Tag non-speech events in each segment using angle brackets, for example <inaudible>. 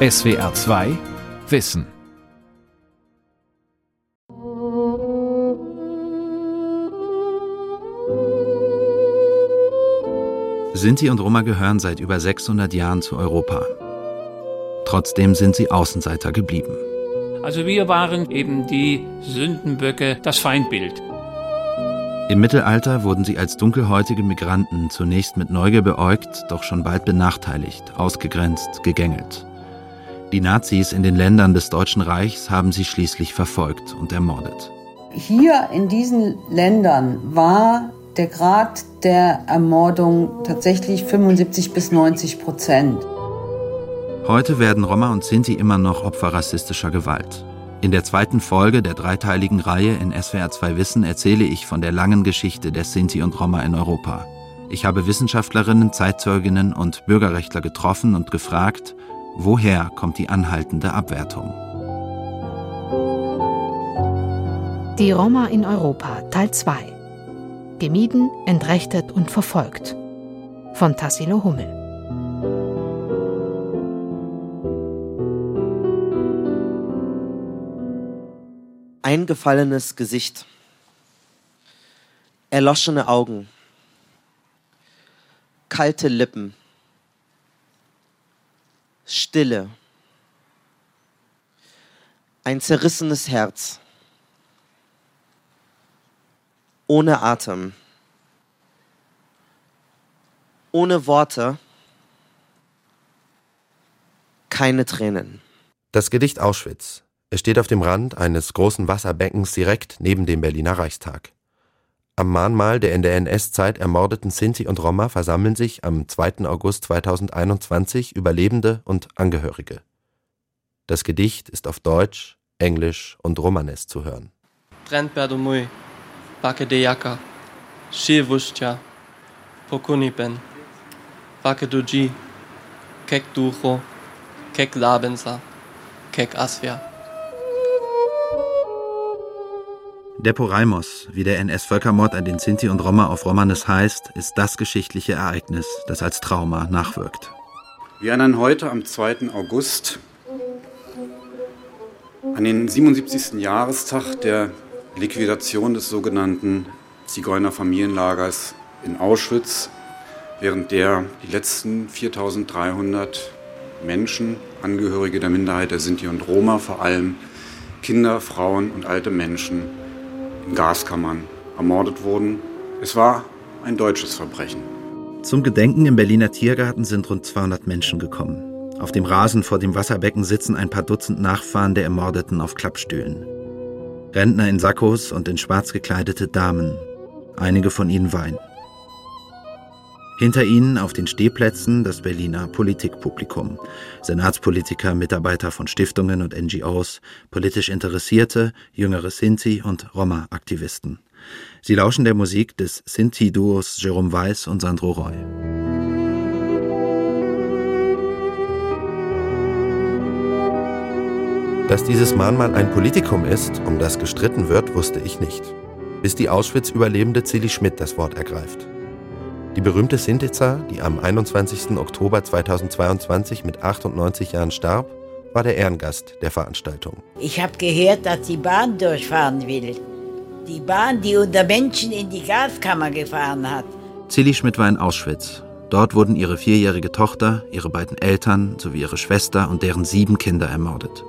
SWR 2 Wissen Sinti und Roma gehören seit über 600 Jahren zu Europa. Trotzdem sind sie Außenseiter geblieben. Also wir waren eben die Sündenböcke, das Feindbild. Im Mittelalter wurden sie als dunkelhäutige Migranten zunächst mit Neugier beäugt, doch schon bald benachteiligt, ausgegrenzt, gegängelt. Die Nazis in den Ländern des Deutschen Reichs haben sie schließlich verfolgt und ermordet. Hier in diesen Ländern war der Grad der Ermordung tatsächlich 75 bis 90 Prozent. Heute werden Roma und Sinti immer noch Opfer rassistischer Gewalt. In der zweiten Folge der dreiteiligen Reihe in SWR 2 Wissen erzähle ich von der langen Geschichte der Sinti und Roma in Europa. Ich habe Wissenschaftlerinnen, Zeitzeuginnen und Bürgerrechtler getroffen und gefragt, woher kommt die anhaltende Abwertung? Die Roma in Europa Teil 2 Gemieden, entrechtet und verfolgt. Von Tassilo Hummel. Eingefallenes Gesicht, erloschene Augen, kalte Lippen, Stille, ein zerrissenes Herz, ohne Atem, ohne Worte, keine Tränen. Das Gedicht Auschwitz. Es steht auf dem Rand eines großen Wasserbeckens direkt neben dem Berliner Reichstag. Am Mahnmal der in der NS-Zeit ermordeten Sinti und Roma versammeln sich am 2. August 2021 Überlebende und Angehörige. Das Gedicht ist auf Deutsch, Englisch und Romanes zu hören. Trent Berdomui, Bake de Yaka, Shivustja, Pokunipen, Bake Duji, Kek Ducho, Kek Labensa, Kek Asvia. Der Poraimos, wie der NS-Völkermord an den Sinti und Roma auf Romanes heißt, ist das geschichtliche Ereignis, das als Trauma nachwirkt. Wir erinnern heute am 2. August an den 77. Jahrestag der Liquidation des sogenannten Zigeunerfamilienlagers in Auschwitz, während der die letzten 4300 Menschen, Angehörige der Minderheit der Sinti und Roma, vor allem Kinder, Frauen und alte Menschen, Gaskammern ermordet wurden. Es war ein deutsches Verbrechen. Zum Gedenken im Berliner Tiergarten sind rund 200 Menschen gekommen. Auf dem Rasen vor dem Wasserbecken sitzen ein paar Dutzend Nachfahren der Ermordeten auf Klappstühlen. Rentner in Sakkos und in schwarz gekleidete Damen. Einige von ihnen weinen. Hinter ihnen auf den Stehplätzen das Berliner Politikpublikum. Senatspolitiker, Mitarbeiter von Stiftungen und NGOs, politisch Interessierte, jüngere Sinti und Roma-Aktivisten. Sie lauschen der Musik des Sinti-Duos Jerome Weiss und Sandro Roy. Dass dieses Mahnmal ein Politikum ist, um das gestritten wird, wusste ich nicht. Bis die Auschwitz-Überlebende Zilli Schmidt das Wort ergreift. Die berühmte Sintiza, die am 21. Oktober 2022 mit 98 Jahren starb, war der Ehrengast der Veranstaltung. Ich habe gehört, dass die Bahn durchfahren will. Die Bahn, die unter Menschen in die Gaskammer gefahren hat. Zilli Schmidt war in Auschwitz. Dort wurden ihre vierjährige Tochter, ihre beiden Eltern sowie ihre Schwester und deren sieben Kinder ermordet.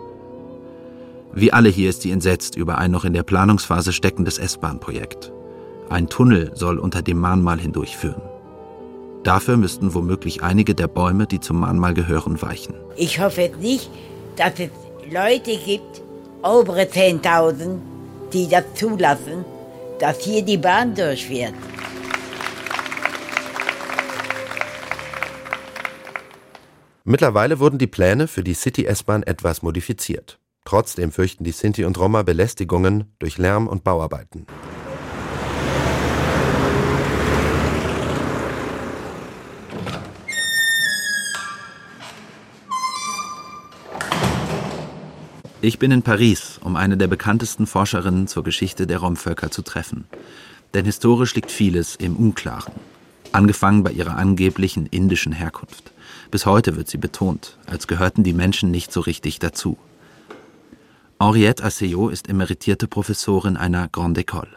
Wie alle hier ist sie entsetzt über ein noch in der Planungsphase steckendes S-Bahn-Projekt. Ein Tunnel soll unter dem Mahnmal hindurchführen. Dafür müssten womöglich einige der Bäume, die zum Mahnmal gehören, weichen. Ich hoffe nicht, dass es Leute gibt, obere 10.000, die das zulassen, dass hier die Bahn durchfährt. Mittlerweile wurden die Pläne für die City-S-Bahn etwas modifiziert. Trotzdem fürchten die Sinti und Roma Belästigungen durch Lärm und Bauarbeiten. Ich bin in Paris, um eine der bekanntesten Forscherinnen zur Geschichte der Romvölker zu treffen. Denn historisch liegt vieles im Unklaren. Angefangen bei ihrer angeblichen indischen Herkunft, Bis heute wird sie betont, als gehörten die Menschen nicht so richtig dazu. Henriette Asseyot ist emeritierte Professorin einer Grande École.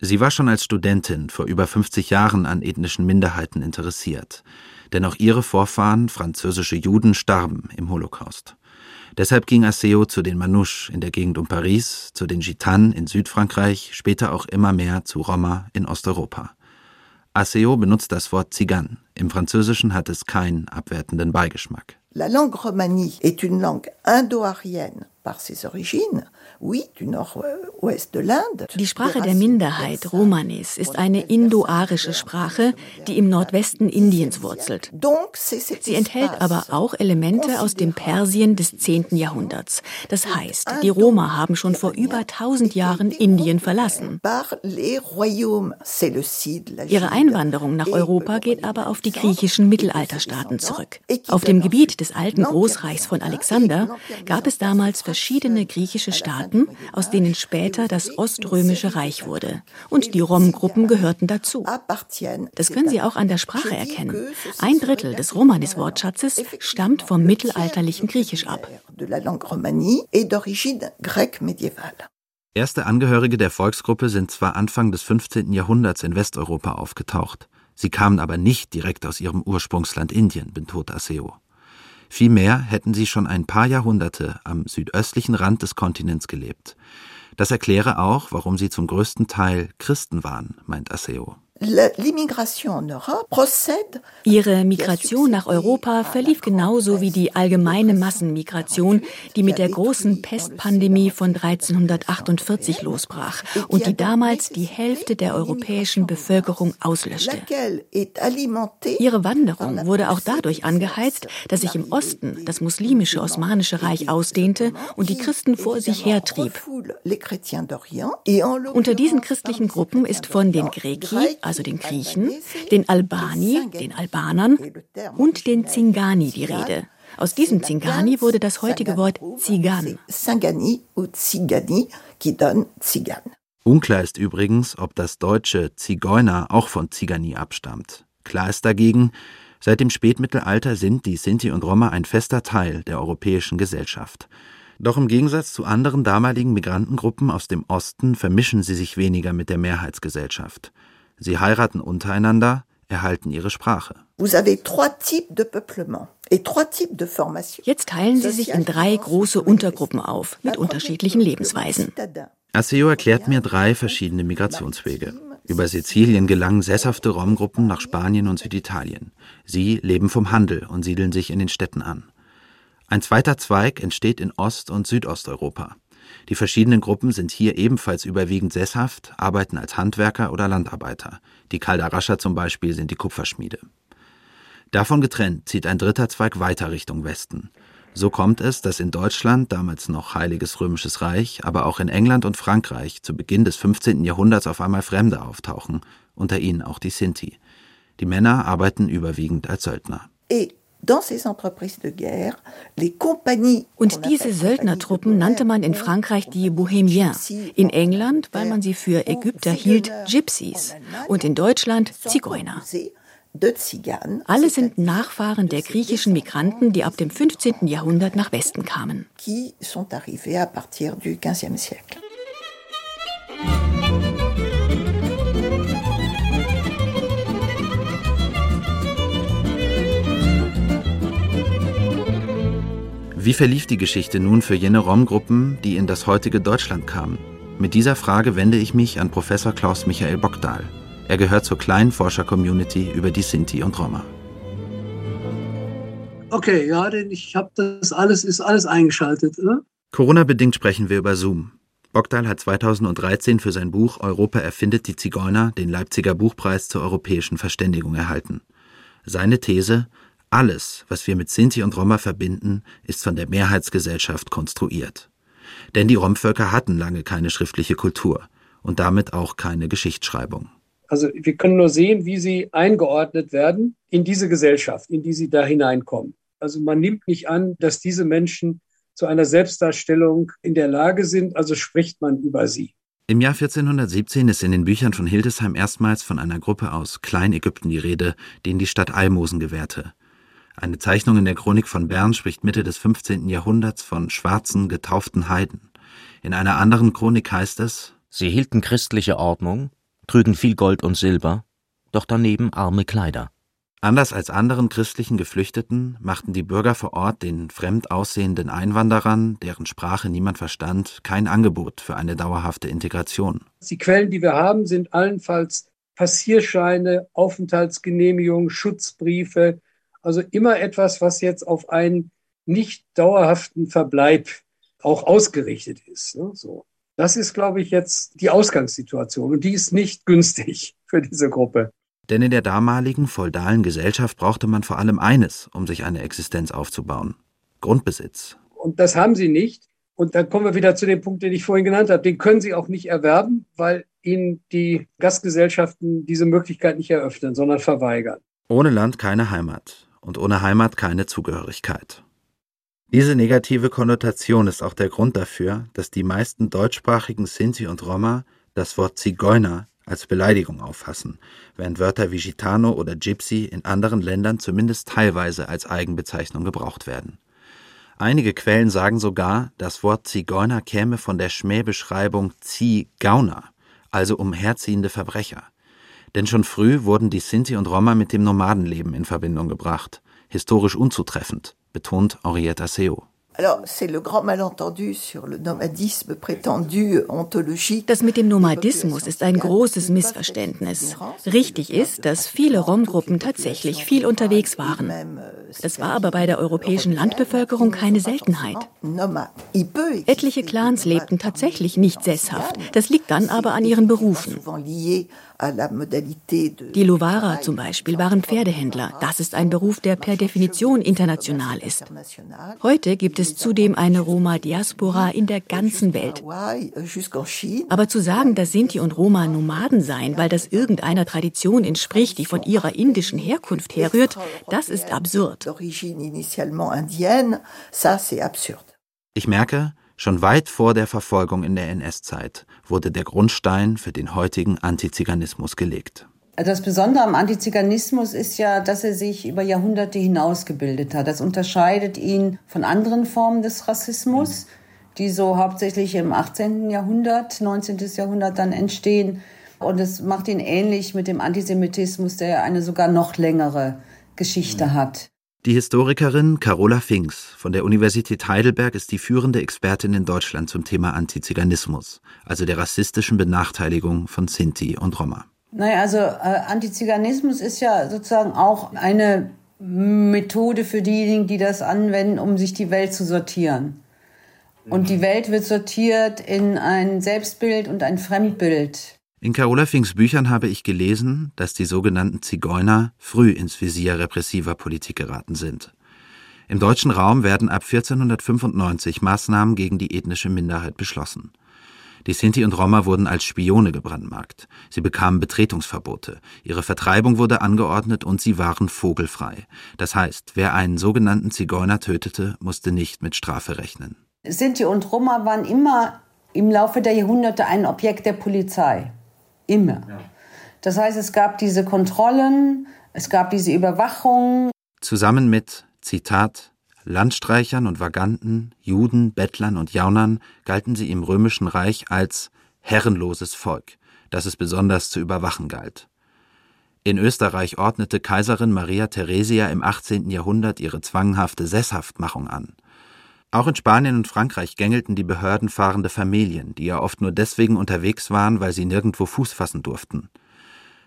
Sie war schon als Studentin vor über 50 Jahren an ethnischen Minderheiten interessiert. Denn auch ihre Vorfahren, französische Juden, starben im Holocaust. Deshalb ging Asseo zu den Manouches in der Gegend um Paris, zu den Gitanen in Südfrankreich, später auch immer mehr zu Roma in Osteuropa. Asseo benutzt das Wort Zigan. Im Französischen hat es keinen abwertenden Beigeschmack. La langue romanie est une langue indo-arienne par ses origines, die Sprache der Minderheit, Romanis, ist eine indoarische Sprache, die im Nordwesten Indiens wurzelt. Sie enthält aber auch Elemente aus dem Persien des 10. Jahrhunderts. Das heißt, die Roma haben schon vor über 1000 Jahren Indien verlassen. Ihre Einwanderung nach Europa geht aber auf die griechischen Mittelalterstaaten zurück. Auf dem Gebiet des alten Großreichs von Alexander gab es damals verschiedene griechische Staaten, aus denen später das Oströmische Reich wurde. Und die Rom-Gruppen gehörten dazu. Das können Sie auch an der Sprache erkennen. Ein Drittel des Romanis-Wortschatzes stammt vom mittelalterlichen Griechisch ab. Erste Angehörige der Volksgruppe sind zwar Anfang des 15. Jahrhunderts in Westeuropa aufgetaucht, sie kamen aber nicht direkt aus ihrem Ursprungsland Indien, betont Aseo. Vielmehr hätten sie schon ein paar Jahrhunderte am südöstlichen Rand des Kontinents gelebt. Das erkläre auch, warum sie zum größten Teil Christen waren, meint Asseo. Ihre Migration nach Europa verlief genauso wie die allgemeine Massenmigration, die mit der großen Pestpandemie von 1348 losbrach und die damals die Hälfte der europäischen Bevölkerung auslöschte. Ihre Wanderung wurde auch dadurch angeheizt, dass sich im Osten das muslimische Osmanische Reich ausdehnte und die Christen vor sich hertrieb. Unter diesen christlichen Gruppen ist von den Greki, also den Griechen, den Albani, den Albanern und den Zingani die Rede. Aus diesem Zingani wurde das heutige Wort Zigan. Unklar ist übrigens, ob das deutsche Zigeuner auch von Zigani abstammt. Klar ist dagegen, seit dem Spätmittelalter sind die Sinti und Roma ein fester Teil der europäischen Gesellschaft. Doch im Gegensatz zu anderen damaligen Migrantengruppen aus dem Osten vermischen sie sich weniger mit der Mehrheitsgesellschaft. Sie heiraten untereinander, erhalten ihre Sprache. Jetzt teilen sie sich in drei große Untergruppen auf, mit unterschiedlichen Lebensweisen. Asseo erklärt mir drei verschiedene Migrationswege. Über Sizilien gelangen sesshafte Romgruppen nach Spanien und Süditalien. Sie leben vom Handel und siedeln sich in den Städten an. Ein zweiter Zweig entsteht in Ost- und Südosteuropa. Die verschiedenen Gruppen sind hier ebenfalls überwiegend sesshaft, arbeiten als Handwerker oder Landarbeiter. Die Kaldarascher zum Beispiel sind die Kupferschmiede. Davon getrennt zieht ein dritter Zweig weiter Richtung Westen. So kommt es, dass in Deutschland, damals noch Heiliges Römisches Reich, aber auch in England und Frankreich zu Beginn des 15. Jahrhunderts auf einmal Fremde auftauchen, unter ihnen auch die Sinti. Die Männer arbeiten überwiegend als Söldner. Und diese Söldnertruppen nannte man in Frankreich die Bohémiens, in England, weil man sie für Ägypter hielt, Gypsies und in Deutschland Zigeuner. Alle sind Nachfahren der griechischen Migranten, die ab dem 15. Jahrhundert nach Westen kamen. Wie verlief die Geschichte nun für jene Rom-Gruppen, die in das heutige Deutschland kamen? Mit dieser Frage wende ich mich an Professor Klaus Michael Bockdahl. Er gehört zur kleinen Forscher-Community über die Sinti und Roma. Okay, ja, denn ich habe das alles, ist alles eingeschaltet. Oder? Corona-bedingt sprechen wir über Zoom. Bockdahl hat 2013 für sein Buch Europa erfindet die Zigeuner den Leipziger Buchpreis zur europäischen Verständigung erhalten. Seine These, alles, was wir mit Sinti und Roma verbinden, ist von der Mehrheitsgesellschaft konstruiert. Denn die Romvölker hatten lange keine schriftliche Kultur und damit auch keine Geschichtsschreibung. Also wir können nur sehen, wie sie eingeordnet werden in diese Gesellschaft, in die sie da hineinkommen. Also man nimmt nicht an, dass diese Menschen zu einer Selbstdarstellung in der Lage sind, also spricht man über sie. Im Jahr 1417 ist in den Büchern von Hildesheim erstmals von einer Gruppe aus Kleinägypten die Rede, denen die Stadt Almosen gewährte. Eine Zeichnung in der Chronik von Bern spricht Mitte des 15. Jahrhunderts von schwarzen, getauften Heiden. In einer anderen Chronik heißt es, Sie hielten christliche Ordnung, trügen viel Gold und Silber, doch daneben arme Kleider. Anders als anderen christlichen Geflüchteten machten die Bürger vor Ort den fremd aussehenden Einwanderern, deren Sprache niemand verstand, kein Angebot für eine dauerhafte Integration. Die Quellen, die wir haben, sind allenfalls Passierscheine, Aufenthaltsgenehmigungen, Schutzbriefe, also immer etwas, was jetzt auf einen nicht dauerhaften Verbleib auch ausgerichtet ist. Ne? So. Das ist, glaube ich, jetzt die Ausgangssituation und die ist nicht günstig <laughs> für diese Gruppe. Denn in der damaligen feudalen Gesellschaft brauchte man vor allem eines, um sich eine Existenz aufzubauen. Grundbesitz. Und das haben sie nicht. Und dann kommen wir wieder zu dem Punkt, den ich vorhin genannt habe. Den können sie auch nicht erwerben, weil ihnen die Gastgesellschaften diese Möglichkeit nicht eröffnen, sondern verweigern. Ohne Land keine Heimat und ohne Heimat keine Zugehörigkeit. Diese negative Konnotation ist auch der Grund dafür, dass die meisten deutschsprachigen Sinti und Roma das Wort Zigeuner als Beleidigung auffassen, während Wörter wie Gitano oder Gypsy in anderen Ländern zumindest teilweise als Eigenbezeichnung gebraucht werden. Einige Quellen sagen sogar, das Wort Zigeuner käme von der Schmähbeschreibung Ziehgauner, also umherziehende Verbrecher. Denn schon früh wurden die Sinti und Roma mit dem Nomadenleben in Verbindung gebracht, historisch unzutreffend, betont Henrietta Seo. Das mit dem Nomadismus ist ein großes Missverständnis. Richtig ist, dass viele Rom-Gruppen tatsächlich viel unterwegs waren. Das war aber bei der europäischen Landbevölkerung keine Seltenheit. Etliche Clans lebten tatsächlich nicht sesshaft. Das liegt dann aber an ihren Berufen. Die Lovara zum Beispiel waren Pferdehändler. Das ist ein Beruf, der per Definition international ist. Heute gibt es zudem eine Roma-Diaspora in der ganzen Welt. Aber zu sagen, dass Sinti und Roma Nomaden seien, weil das irgendeiner Tradition entspricht, die von ihrer indischen Herkunft herrührt, das ist absurd. Ich merke, Schon weit vor der Verfolgung in der NS-Zeit wurde der Grundstein für den heutigen Antiziganismus gelegt. Das Besondere am Antiziganismus ist ja, dass er sich über Jahrhunderte hinaus gebildet hat. Das unterscheidet ihn von anderen Formen des Rassismus, die so hauptsächlich im 18. Jahrhundert, 19. Jahrhundert dann entstehen. Und es macht ihn ähnlich mit dem Antisemitismus, der eine sogar noch längere Geschichte hat. Die Historikerin Carola Finks von der Universität Heidelberg ist die führende Expertin in Deutschland zum Thema Antiziganismus, also der rassistischen Benachteiligung von Sinti und Roma. Naja, also äh, Antiziganismus ist ja sozusagen auch eine Methode für diejenigen, die das anwenden, um sich die Welt zu sortieren. Und die Welt wird sortiert in ein Selbstbild und ein Fremdbild. In Carola Finks Büchern habe ich gelesen, dass die sogenannten Zigeuner früh ins Visier repressiver Politik geraten sind. Im deutschen Raum werden ab 1495 Maßnahmen gegen die ethnische Minderheit beschlossen. Die Sinti und Roma wurden als Spione gebrandmarkt. Sie bekamen Betretungsverbote. Ihre Vertreibung wurde angeordnet und sie waren vogelfrei. Das heißt, wer einen sogenannten Zigeuner tötete, musste nicht mit Strafe rechnen. Sinti und Roma waren immer im Laufe der Jahrhunderte ein Objekt der Polizei. Immer. Ja. Das heißt, es gab diese Kontrollen, es gab diese Überwachung. Zusammen mit, Zitat, Landstreichern und Vaganten, Juden, Bettlern und Jaunern galten sie im römischen Reich als herrenloses Volk, das es besonders zu überwachen galt. In Österreich ordnete Kaiserin Maria Theresia im 18. Jahrhundert ihre zwanghafte Sesshaftmachung an. Auch in Spanien und Frankreich gängelten die Behörden fahrende Familien, die ja oft nur deswegen unterwegs waren, weil sie nirgendwo Fuß fassen durften.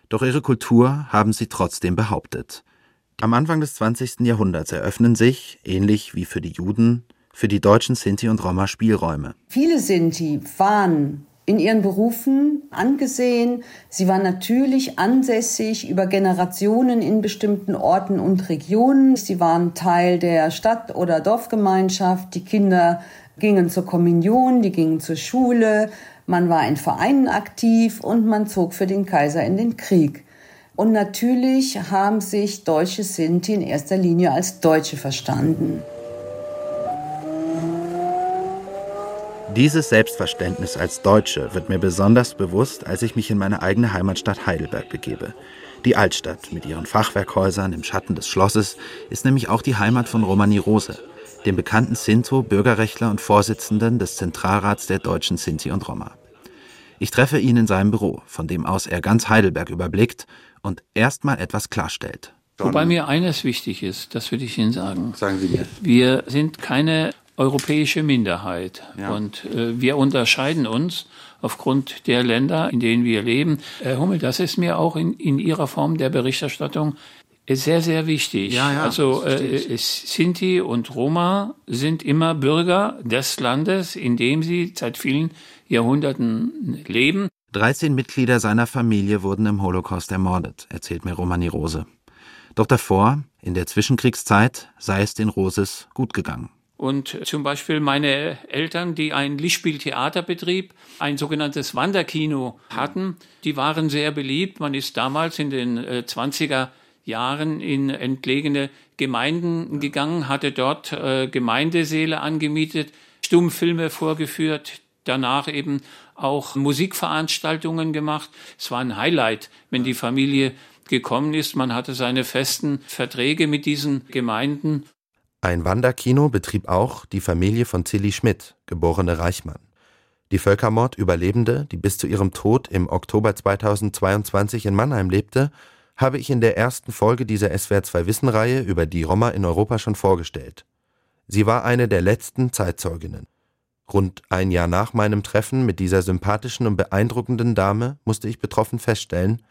Doch ihre Kultur haben sie trotzdem behauptet. Am Anfang des 20. Jahrhunderts eröffnen sich, ähnlich wie für die Juden, für die deutschen Sinti und Roma Spielräume. Viele Sinti waren in ihren Berufen angesehen. Sie war natürlich ansässig über Generationen in bestimmten Orten und Regionen. Sie waren Teil der Stadt- oder Dorfgemeinschaft. Die Kinder gingen zur Kommunion, die gingen zur Schule. Man war in Vereinen aktiv und man zog für den Kaiser in den Krieg. Und natürlich haben sich deutsche Sinti in erster Linie als Deutsche verstanden. Dieses Selbstverständnis als Deutsche wird mir besonders bewusst, als ich mich in meine eigene Heimatstadt Heidelberg begebe. Die Altstadt mit ihren Fachwerkhäusern im Schatten des Schlosses ist nämlich auch die Heimat von Romani Rose, dem bekannten Sinto, Bürgerrechtler und Vorsitzenden des Zentralrats der deutschen Sinti und Roma. Ich treffe ihn in seinem Büro, von dem aus er ganz Heidelberg überblickt und erstmal etwas klarstellt. Wobei mir eines wichtig ist, das würde ich Ihnen sagen. Sagen Sie mir. Wir sind keine europäische Minderheit Ja. und äh, wir unterscheiden uns aufgrund der Länder, in denen wir leben. Herr Hummel, das ist mir auch in, in Ihrer Form der Berichterstattung sehr, sehr wichtig. Ja, ja, also äh, Sinti und Roma sind immer Bürger des Landes, in dem sie seit vielen Jahrhunderten leben. 13 Mitglieder seiner Familie wurden im Holocaust ermordet, erzählt mir Romani Rose. Doch davor, in der Zwischenkriegszeit, sei es den Roses gut gegangen. Und zum Beispiel meine Eltern, die ein Lichtspieltheaterbetrieb, ein sogenanntes Wanderkino hatten, die waren sehr beliebt. Man ist damals in den äh, 20er Jahren in entlegene Gemeinden gegangen, hatte dort äh, Gemeindesäle angemietet, Stummfilme vorgeführt, danach eben auch Musikveranstaltungen gemacht. Es war ein Highlight, wenn die Familie gekommen ist. Man hatte seine festen Verträge mit diesen Gemeinden. Ein Wanderkino betrieb auch die Familie von Tilly Schmidt, geborene Reichmann. Die Völkermord-Überlebende, die bis zu ihrem Tod im Oktober 2022 in Mannheim lebte, habe ich in der ersten Folge dieser SWR2-Wissen-Reihe über die Roma in Europa schon vorgestellt. Sie war eine der letzten Zeitzeuginnen. Rund ein Jahr nach meinem Treffen mit dieser sympathischen und beeindruckenden Dame musste ich betroffen feststellen,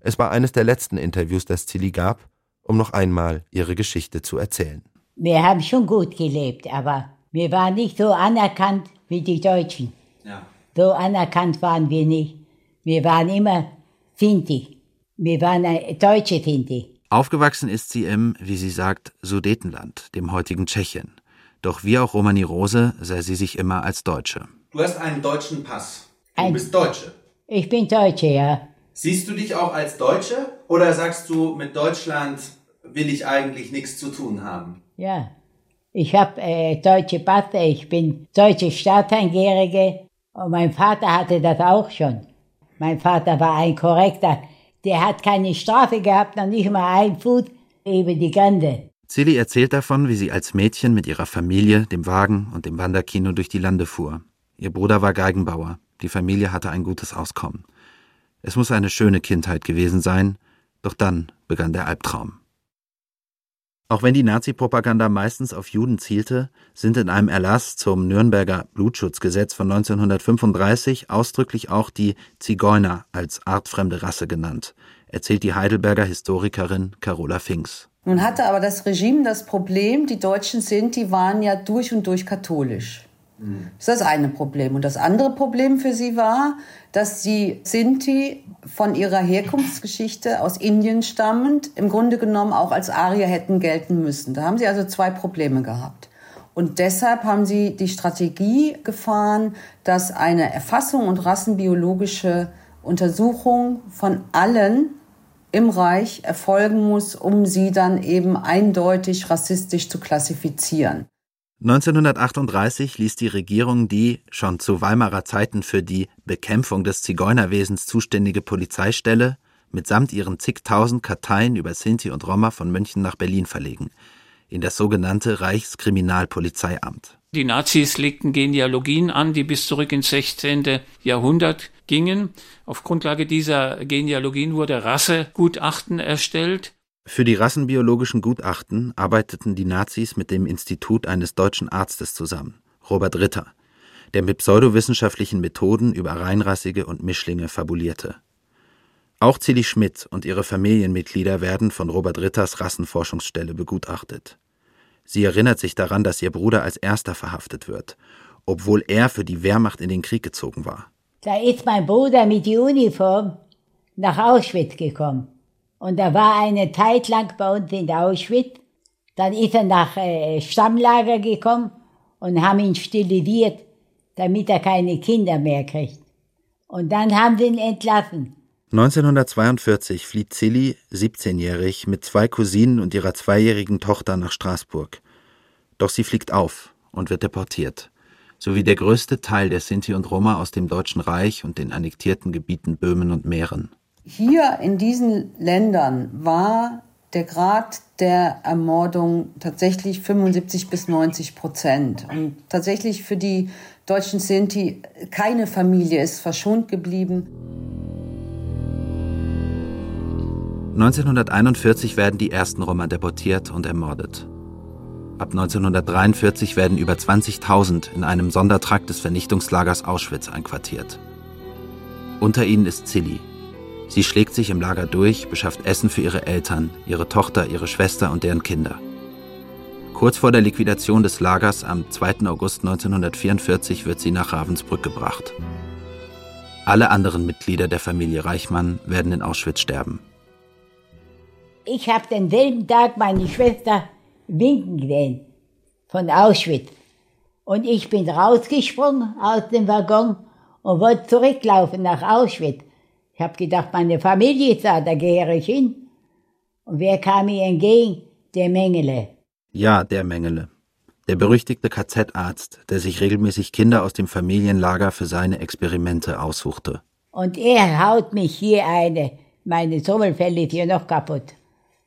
es war eines der letzten Interviews, das Tilly gab, um noch einmal ihre Geschichte zu erzählen. Wir haben schon gut gelebt, aber wir waren nicht so anerkannt wie die Deutschen. Ja. So anerkannt waren wir nicht. Wir waren immer Sinti. Wir waren deutsche Sinti. Aufgewachsen ist sie im, wie sie sagt, Sudetenland, dem heutigen Tschechien. Doch wie auch Romani Rose sei sie sich immer als Deutsche. Du hast einen deutschen Pass. Du Ein- bist Deutsche. Ich bin Deutsche, ja. Siehst du dich auch als Deutsche oder sagst du, mit Deutschland will ich eigentlich nichts zu tun haben? Ja. Ich habe äh, deutsche Passe, ich bin deutsche Staatsangehörige und mein Vater hatte das auch schon. Mein Vater war ein korrekter. Der hat keine Strafe gehabt, noch nicht mal ein Fuß über die Grenze. Silly erzählt davon, wie sie als Mädchen mit ihrer Familie, dem Wagen und dem Wanderkino durch die Lande fuhr. Ihr Bruder war Geigenbauer, die Familie hatte ein gutes Auskommen. Es muss eine schöne Kindheit gewesen sein, doch dann begann der Albtraum. Auch wenn die Nazi-Propaganda meistens auf Juden zielte, sind in einem Erlass zum Nürnberger Blutschutzgesetz von 1935 ausdrücklich auch die Zigeuner als artfremde Rasse genannt, erzählt die Heidelberger Historikerin Carola Finks. Nun hatte aber das Regime das Problem, die Deutschen Sinti waren ja durch und durch katholisch. Das ist das eine Problem. Und das andere Problem für sie war, dass die Sinti von ihrer Herkunftsgeschichte aus Indien stammend im Grunde genommen auch als Arier hätten gelten müssen. Da haben sie also zwei Probleme gehabt. Und deshalb haben sie die Strategie gefahren, dass eine Erfassung und rassenbiologische Untersuchung von allen im Reich erfolgen muss, um sie dann eben eindeutig rassistisch zu klassifizieren. 1938 ließ die Regierung die schon zu Weimarer Zeiten für die Bekämpfung des Zigeunerwesens zuständige Polizeistelle mitsamt ihren zigtausend Karteien über Sinti und Roma von München nach Berlin verlegen, in das sogenannte Reichskriminalpolizeiamt. Die Nazis legten Genealogien an, die bis zurück ins 16. Jahrhundert gingen. Auf Grundlage dieser Genealogien wurde Rassegutachten erstellt. Für die rassenbiologischen Gutachten arbeiteten die Nazis mit dem Institut eines deutschen Arztes zusammen, Robert Ritter, der mit pseudowissenschaftlichen Methoden über Reinrassige und Mischlinge fabulierte. Auch Zilli Schmidt und ihre Familienmitglieder werden von Robert Ritters Rassenforschungsstelle begutachtet. Sie erinnert sich daran, dass ihr Bruder als erster verhaftet wird, obwohl er für die Wehrmacht in den Krieg gezogen war. Da ist mein Bruder mit der Uniform nach Auschwitz gekommen. Und er war eine Zeit lang bei uns in Auschwitz. Dann ist er nach äh, Stammlager gekommen und haben ihn sterilisiert, damit er keine Kinder mehr kriegt. Und dann haben sie ihn entlassen. 1942 flieht Zilli, 17-jährig, mit zwei Cousinen und ihrer zweijährigen Tochter nach Straßburg. Doch sie fliegt auf und wird deportiert, sowie der größte Teil der Sinti und Roma aus dem Deutschen Reich und den annektierten Gebieten Böhmen und Mähren. Hier in diesen Ländern war der Grad der Ermordung tatsächlich 75 bis 90 Prozent. Und tatsächlich für die deutschen Sinti, keine Familie ist verschont geblieben. 1941 werden die ersten Roma deportiert und ermordet. Ab 1943 werden über 20.000 in einem Sondertrakt des Vernichtungslagers Auschwitz einquartiert. Unter ihnen ist Zilli. Sie schlägt sich im Lager durch, beschafft Essen für ihre Eltern, ihre Tochter, ihre Schwester und deren Kinder. Kurz vor der Liquidation des Lagers am 2. August 1944 wird sie nach Ravensbrück gebracht. Alle anderen Mitglieder der Familie Reichmann werden in Auschwitz sterben. Ich habe denselben Tag meine Schwester winken gesehen von Auschwitz. Und ich bin rausgesprungen aus dem Waggon und wollte zurücklaufen nach Auschwitz. Ich habe gedacht, meine Familie ist da, da gehöre ich hin. Und wer kam mir entgegen? Der Mengele. Ja, der Mengele. Der berüchtigte KZ-Arzt, der sich regelmäßig Kinder aus dem Familienlager für seine Experimente aussuchte. Und er haut mich hier eine. Meine Sommerfelle ist hier noch kaputt.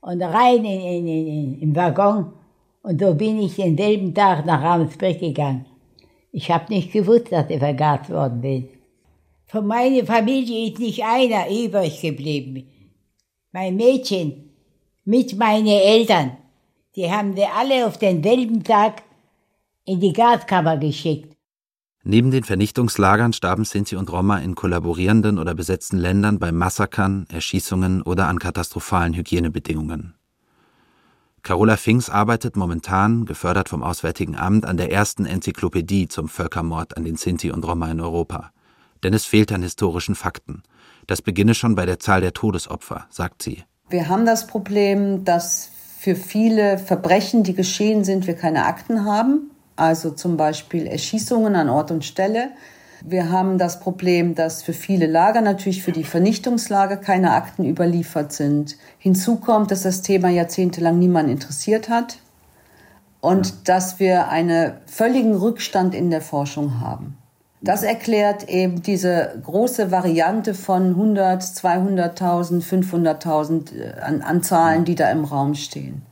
Und rein in, in, in, im Waggon. Und so bin ich denselben Tag nach Ravensbrück gegangen. Ich habe nicht gewusst, dass ich vergast worden bin. Von meiner Familie ist nicht einer übrig geblieben. Mein Mädchen mit meinen Eltern. Die haben wir alle auf denselben Tag in die Gaskammer geschickt. Neben den Vernichtungslagern starben Sinti und Roma in kollaborierenden oder besetzten Ländern bei Massakern, Erschießungen oder an katastrophalen Hygienebedingungen. Carola Finks arbeitet momentan, gefördert vom Auswärtigen Amt, an der ersten Enzyklopädie zum Völkermord an den Sinti und Roma in Europa. Denn es fehlt an historischen Fakten. Das beginne schon bei der Zahl der Todesopfer, sagt sie. Wir haben das Problem, dass für viele Verbrechen, die geschehen sind, wir keine Akten haben. Also zum Beispiel Erschießungen an Ort und Stelle. Wir haben das Problem, dass für viele Lager, natürlich für die Vernichtungslager, keine Akten überliefert sind. Hinzu kommt, dass das Thema jahrzehntelang niemand interessiert hat und ja. dass wir einen völligen Rückstand in der Forschung haben. Das erklärt eben diese große Variante von 100, 200.000, 500.000 an, an Zahlen, die da im Raum stehen.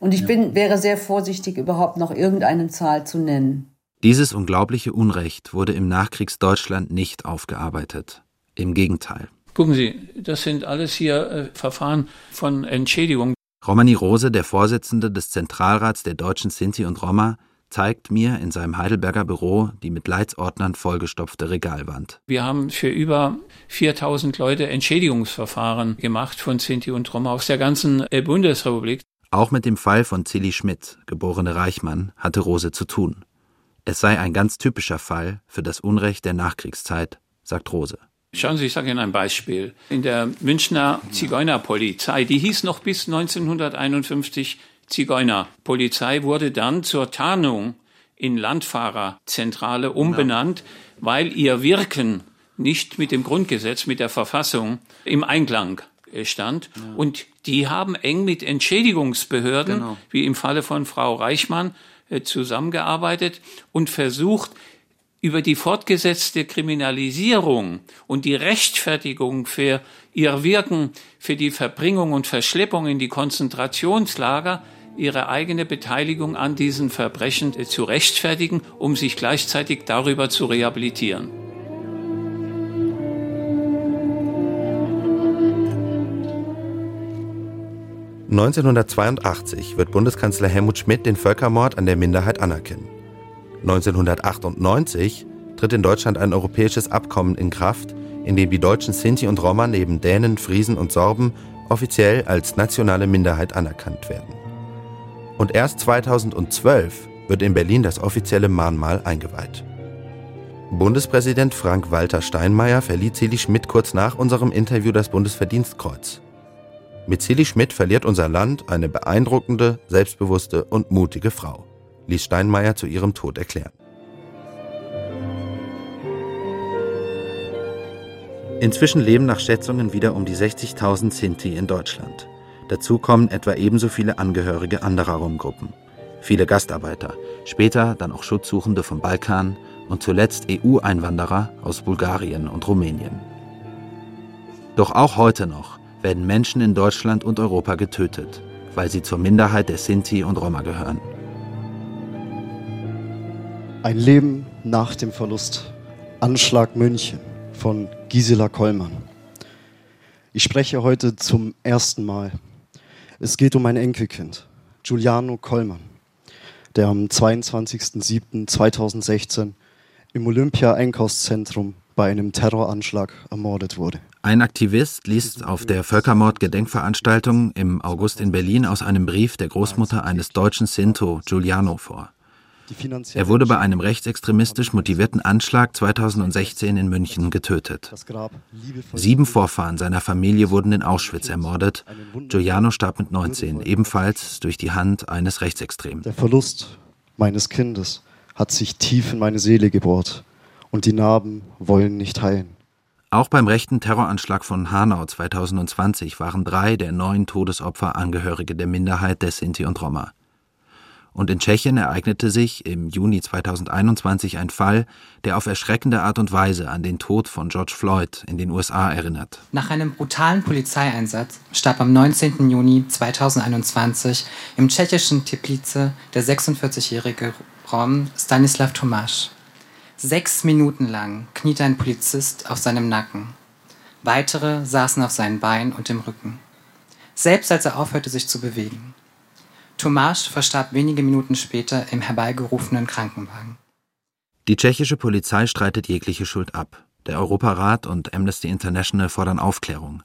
Und ich bin, wäre sehr vorsichtig, überhaupt noch irgendeine Zahl zu nennen. Dieses unglaubliche Unrecht wurde im Nachkriegsdeutschland nicht aufgearbeitet. Im Gegenteil. Gucken Sie, das sind alles hier äh, Verfahren von Entschädigung. Romani Rose, der Vorsitzende des Zentralrats der deutschen Sinti und Roma, zeigt mir in seinem Heidelberger Büro die mit Leitsordnern vollgestopfte Regalwand. Wir haben für über 4000 Leute Entschädigungsverfahren gemacht von Sinti und Roma aus der ganzen äh, Bundesrepublik. Auch mit dem Fall von Zilli Schmidt, geborene Reichmann, hatte Rose zu tun. Es sei ein ganz typischer Fall für das Unrecht der Nachkriegszeit, sagt Rose. Schauen Sie, ich sage Ihnen ein Beispiel. In der Münchner Zigeunerpolizei, die hieß noch bis 1951 Zigeunerpolizei, wurde dann zur Tarnung in Landfahrerzentrale umbenannt, weil ihr Wirken nicht mit dem Grundgesetz, mit der Verfassung im Einklang stand. Ja. Und die haben eng mit Entschädigungsbehörden, genau. wie im Falle von Frau Reichmann, äh, zusammengearbeitet und versucht, über die fortgesetzte Kriminalisierung und die Rechtfertigung für ihr Wirken, für die Verbringung und Verschleppung in die Konzentrationslager ihre eigene Beteiligung an diesen Verbrechen zu rechtfertigen, um sich gleichzeitig darüber zu rehabilitieren. 1982 wird Bundeskanzler Helmut Schmidt den Völkermord an der Minderheit anerkennen. 1998 tritt in Deutschland ein europäisches Abkommen in Kraft, in dem die deutschen Sinti und Roma neben Dänen, Friesen und Sorben offiziell als nationale Minderheit anerkannt werden. Und erst 2012 wird in Berlin das offizielle Mahnmal eingeweiht. Bundespräsident Frank-Walter Steinmeier verlieh Celi Schmidt kurz nach unserem Interview das Bundesverdienstkreuz. Mit Silly Schmidt verliert unser Land eine beeindruckende, selbstbewusste und mutige Frau, ließ Steinmeier zu ihrem Tod erklären. Inzwischen leben nach Schätzungen wieder um die 60.000 Sinti in Deutschland. Dazu kommen etwa ebenso viele Angehörige anderer Romgruppen. Viele Gastarbeiter, später dann auch Schutzsuchende vom Balkan und zuletzt EU-Einwanderer aus Bulgarien und Rumänien. Doch auch heute noch werden Menschen in Deutschland und Europa getötet, weil sie zur Minderheit der Sinti und Roma gehören. Ein Leben nach dem Verlust. Anschlag München von Gisela Kollmann. Ich spreche heute zum ersten Mal. Es geht um mein Enkelkind, Giuliano Kollmann, der am 22.07.2016 im Olympia-Einkaufszentrum bei einem Terroranschlag ermordet wurde. Ein Aktivist liest auf der Völkermord-Gedenkveranstaltung im August in Berlin aus einem Brief der Großmutter eines deutschen Sinto, Giuliano, vor. Er wurde bei einem rechtsextremistisch motivierten Anschlag 2016 in München getötet. Sieben Vorfahren seiner Familie wurden in Auschwitz ermordet. Giuliano starb mit 19, ebenfalls durch die Hand eines Rechtsextremen. Der Verlust meines Kindes hat sich tief in meine Seele gebohrt und die Narben wollen nicht heilen. Auch beim rechten Terroranschlag von Hanau 2020 waren drei der neun Todesopfer Angehörige der Minderheit der Sinti und Roma. Und in Tschechien ereignete sich im Juni 2021 ein Fall, der auf erschreckende Art und Weise an den Tod von George Floyd in den USA erinnert. Nach einem brutalen Polizeieinsatz starb am 19. Juni 2021 im tschechischen Teplice der 46-jährige Rom Stanislav Tomasz. Sechs Minuten lang kniete ein Polizist auf seinem Nacken. Weitere saßen auf seinen Beinen und im Rücken. Selbst als er aufhörte, sich zu bewegen. Tomasz verstarb wenige Minuten später im herbeigerufenen Krankenwagen. Die tschechische Polizei streitet jegliche Schuld ab. Der Europarat und Amnesty International fordern Aufklärung.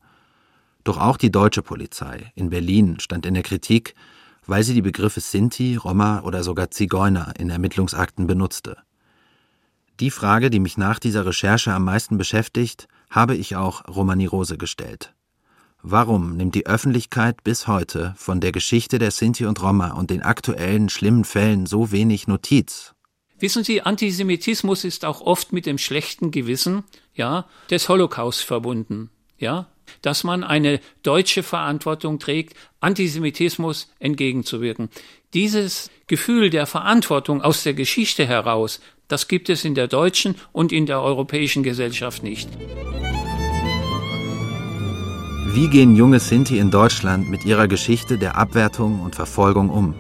Doch auch die deutsche Polizei in Berlin stand in der Kritik, weil sie die Begriffe Sinti, Roma oder sogar Zigeuner in Ermittlungsakten benutzte. Die Frage, die mich nach dieser Recherche am meisten beschäftigt, habe ich auch Romani Rose gestellt. Warum nimmt die Öffentlichkeit bis heute von der Geschichte der Sinti und Roma und den aktuellen schlimmen Fällen so wenig Notiz? Wissen Sie, Antisemitismus ist auch oft mit dem schlechten Gewissen, ja, des Holocaust verbunden, ja, dass man eine deutsche Verantwortung trägt, Antisemitismus entgegenzuwirken. Dieses Gefühl der Verantwortung aus der Geschichte heraus, das gibt es in der deutschen und in der europäischen Gesellschaft nicht. Wie gehen junge Sinti in Deutschland mit ihrer Geschichte der Abwertung und Verfolgung um?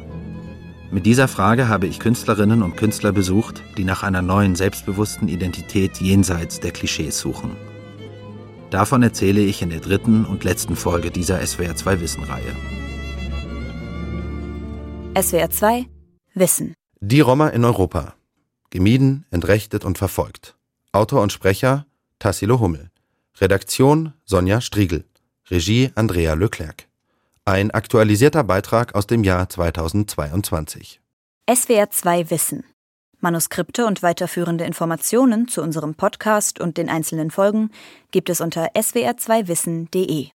Mit dieser Frage habe ich Künstlerinnen und Künstler besucht, die nach einer neuen selbstbewussten Identität jenseits der Klischees suchen. Davon erzähle ich in der dritten und letzten Folge dieser SWR 2 Wissen-Reihe. SWR 2 Wissen. Die Roma in Europa. Gemieden, entrechtet und verfolgt. Autor und Sprecher Tassilo Hummel. Redaktion Sonja Striegel. Regie Andrea Leclerc. Ein aktualisierter Beitrag aus dem Jahr 2022. SWR 2 Wissen. Manuskripte und weiterführende Informationen zu unserem Podcast und den einzelnen Folgen gibt es unter swr2wissen.de.